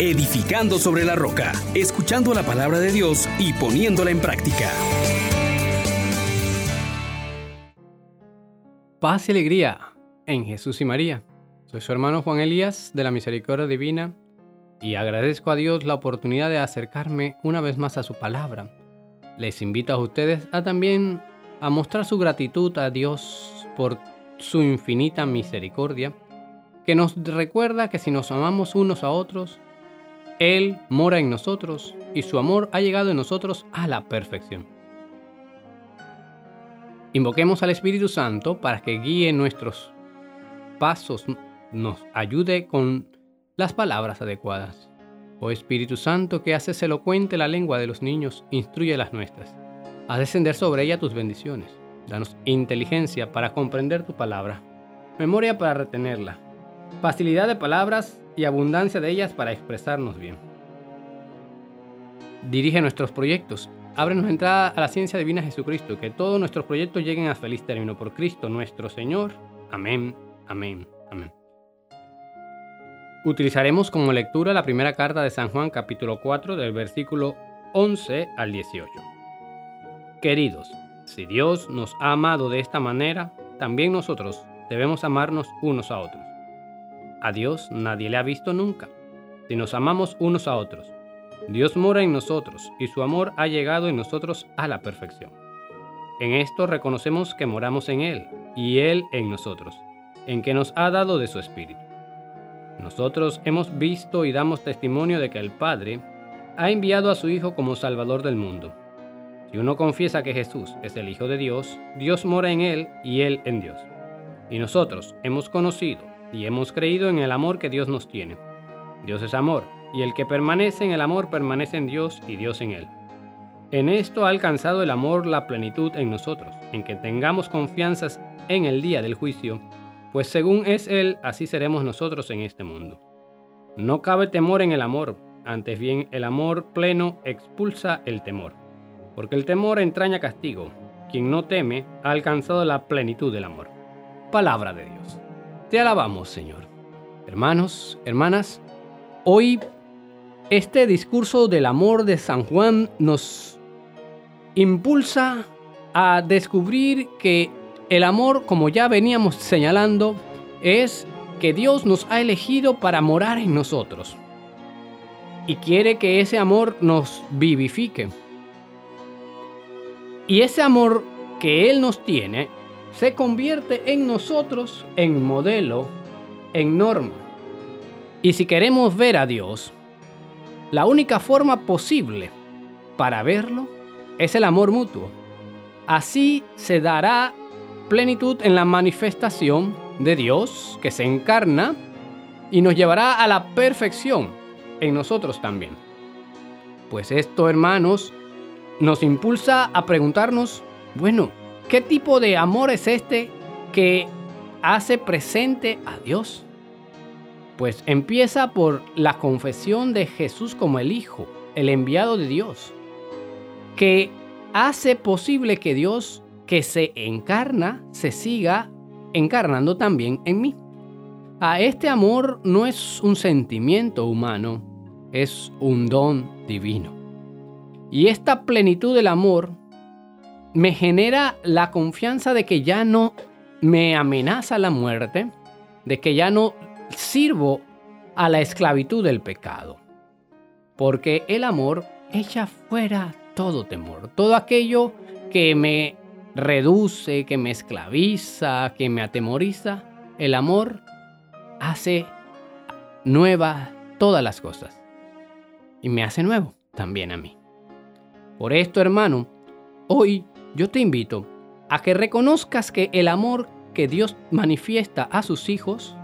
edificando sobre la roca, escuchando la palabra de Dios y poniéndola en práctica. Paz y alegría en Jesús y María. Soy su hermano Juan Elías de la Misericordia Divina y agradezco a Dios la oportunidad de acercarme una vez más a su palabra. Les invito a ustedes a también a mostrar su gratitud a Dios por su infinita misericordia, que nos recuerda que si nos amamos unos a otros, Él mora en nosotros y su amor ha llegado en nosotros a la perfección. Invoquemos al Espíritu Santo para que guíe nuestros pasos, nos ayude con las palabras adecuadas. Oh Espíritu Santo, que haces elocuente la lengua de los niños, instruye las nuestras. Haz descender sobre ella tus bendiciones. Danos inteligencia para comprender tu palabra, memoria para retenerla, facilidad de palabras y abundancia de ellas para expresarnos bien. Dirige nuestros proyectos. Ábrenos entrada a la ciencia divina Jesucristo, que todos nuestros proyectos lleguen a feliz término por Cristo nuestro Señor. Amén, amén, amén. Utilizaremos como lectura la primera carta de San Juan capítulo 4 del versículo 11 al 18. Queridos, si Dios nos ha amado de esta manera, también nosotros debemos amarnos unos a otros. A Dios nadie le ha visto nunca. Si nos amamos unos a otros, Dios mora en nosotros y su amor ha llegado en nosotros a la perfección. En esto reconocemos que moramos en Él y Él en nosotros, en que nos ha dado de su Espíritu. Nosotros hemos visto y damos testimonio de que el Padre ha enviado a su Hijo como Salvador del mundo. Si uno confiesa que Jesús es el Hijo de Dios, Dios mora en él y él en Dios. Y nosotros hemos conocido y hemos creído en el amor que Dios nos tiene. Dios es amor, y el que permanece en el amor permanece en Dios y Dios en él. En esto ha alcanzado el amor la plenitud en nosotros, en que tengamos confianzas en el día del juicio pues según es Él, así seremos nosotros en este mundo. No cabe temor en el amor, antes bien el amor pleno expulsa el temor, porque el temor entraña castigo. Quien no teme ha alcanzado la plenitud del amor. Palabra de Dios. Te alabamos, Señor. Hermanos, hermanas, hoy este discurso del amor de San Juan nos impulsa a descubrir que el amor, como ya veníamos señalando, es que Dios nos ha elegido para morar en nosotros. Y quiere que ese amor nos vivifique. Y ese amor que Él nos tiene se convierte en nosotros en modelo, en norma. Y si queremos ver a Dios, la única forma posible para verlo es el amor mutuo. Así se dará plenitud en la manifestación de Dios que se encarna y nos llevará a la perfección en nosotros también. Pues esto, hermanos, nos impulsa a preguntarnos, bueno, ¿qué tipo de amor es este que hace presente a Dios? Pues empieza por la confesión de Jesús como el Hijo, el enviado de Dios, que hace posible que Dios que se encarna se siga encarnando también en mí. A este amor no es un sentimiento humano, es un don divino. Y esta plenitud del amor me genera la confianza de que ya no me amenaza la muerte, de que ya no sirvo a la esclavitud del pecado. Porque el amor echa fuera todo temor, todo aquello que me reduce, que me esclaviza, que me atemoriza, el amor hace nueva todas las cosas. Y me hace nuevo también a mí. Por esto, hermano, hoy yo te invito a que reconozcas que el amor que Dios manifiesta a sus hijos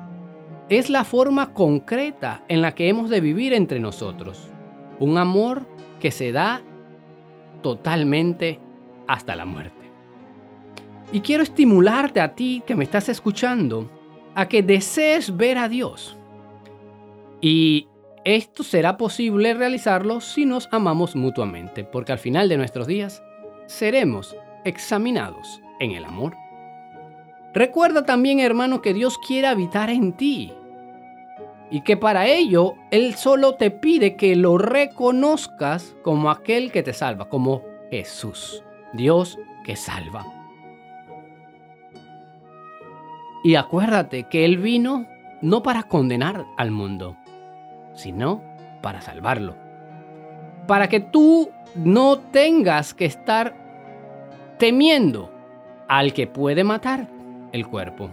es la forma concreta en la que hemos de vivir entre nosotros. Un amor que se da totalmente hasta la muerte. Y quiero estimularte a ti que me estás escuchando a que desees ver a Dios. Y esto será posible realizarlo si nos amamos mutuamente, porque al final de nuestros días seremos examinados en el amor. Recuerda también, hermano, que Dios quiere habitar en ti. Y que para ello Él solo te pide que lo reconozcas como aquel que te salva, como Jesús, Dios que salva. Y acuérdate que Él vino no para condenar al mundo, sino para salvarlo. Para que tú no tengas que estar temiendo al que puede matar el cuerpo,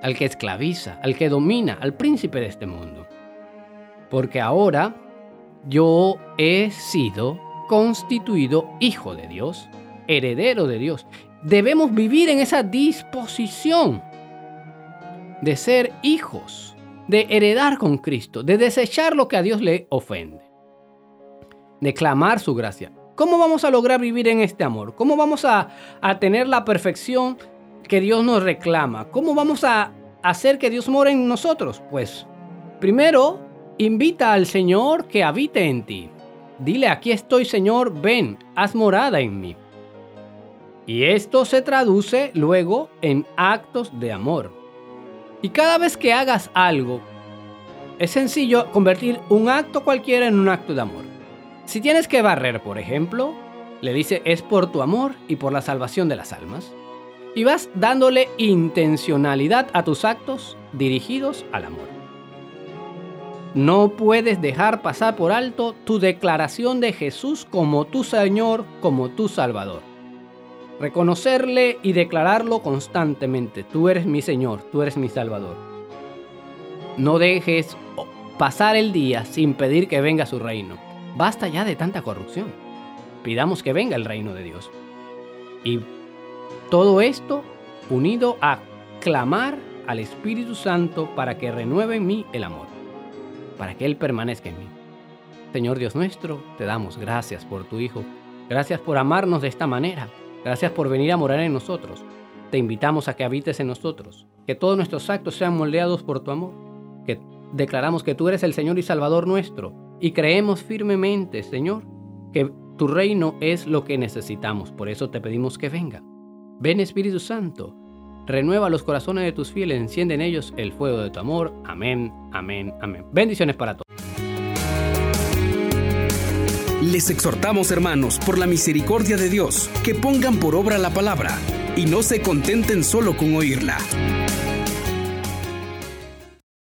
al que esclaviza, al que domina, al príncipe de este mundo. Porque ahora yo he sido constituido hijo de Dios, heredero de Dios. Debemos vivir en esa disposición de ser hijos, de heredar con Cristo, de desechar lo que a Dios le ofende, de clamar su gracia. ¿Cómo vamos a lograr vivir en este amor? ¿Cómo vamos a, tener la perfección que Dios nos reclama? ¿Cómo vamos a hacer que Dios more en nosotros? Pues primero, invita al Señor que habite en ti. Dile, aquí estoy Señor, ven, haz morada en mí. Y esto se traduce luego en actos de amor. Y cada vez que hagas algo, es sencillo convertir un acto cualquiera en un acto de amor. Si tienes que barrer, por ejemplo, le dice es por tu amor y por la salvación de las almas. Y vas dándole intencionalidad a tus actos dirigidos al amor. No puedes dejar pasar por alto tu declaración de Jesús como tu Señor, como tu Salvador. Reconocerle y declararlo constantemente. Tú eres mi Señor, tú eres mi Salvador. No dejes pasar el día sin pedir que venga su reino. Basta ya de tanta corrupción. Pidamos que venga el reino de Dios. Y todo esto unido a clamar al Espíritu Santo para que renueve en mí el amor, para que Él permanezca en mí. Señor Dios nuestro, te damos gracias por tu Hijo, gracias por amarnos de esta manera, gracias por venir a morar en nosotros. Te invitamos a que habites en nosotros, que todos nuestros actos sean moldeados por tu amor, que declaramos que tú eres el Señor y Salvador nuestro, y creemos firmemente, Señor, que tu reino es lo que necesitamos. Por eso te pedimos que venga. Ven Espíritu Santo, renueva los corazones de tus fieles, enciende en ellos el fuego de tu amor. Amén, amén, amén. Bendiciones para todos. Les exhortamos, hermanos, por la misericordia de Dios, que pongan por obra la palabra y no se contenten solo con oírla.